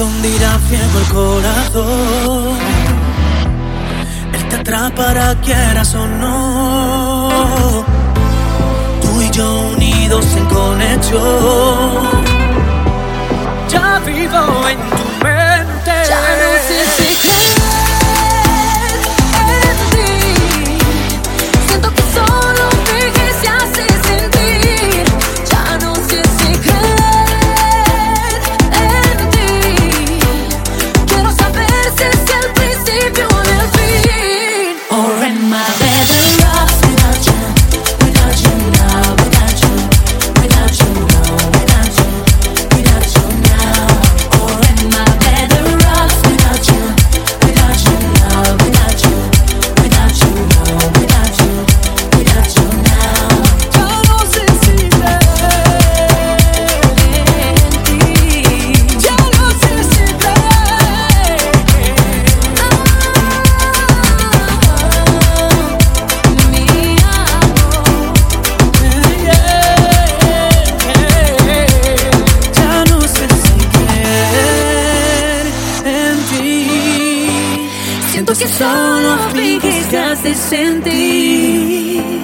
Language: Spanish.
donde irá el corazón. Él te atrapará, quieras o no. Tú y yo unidos en conexión entonces solo me fingiste sentir.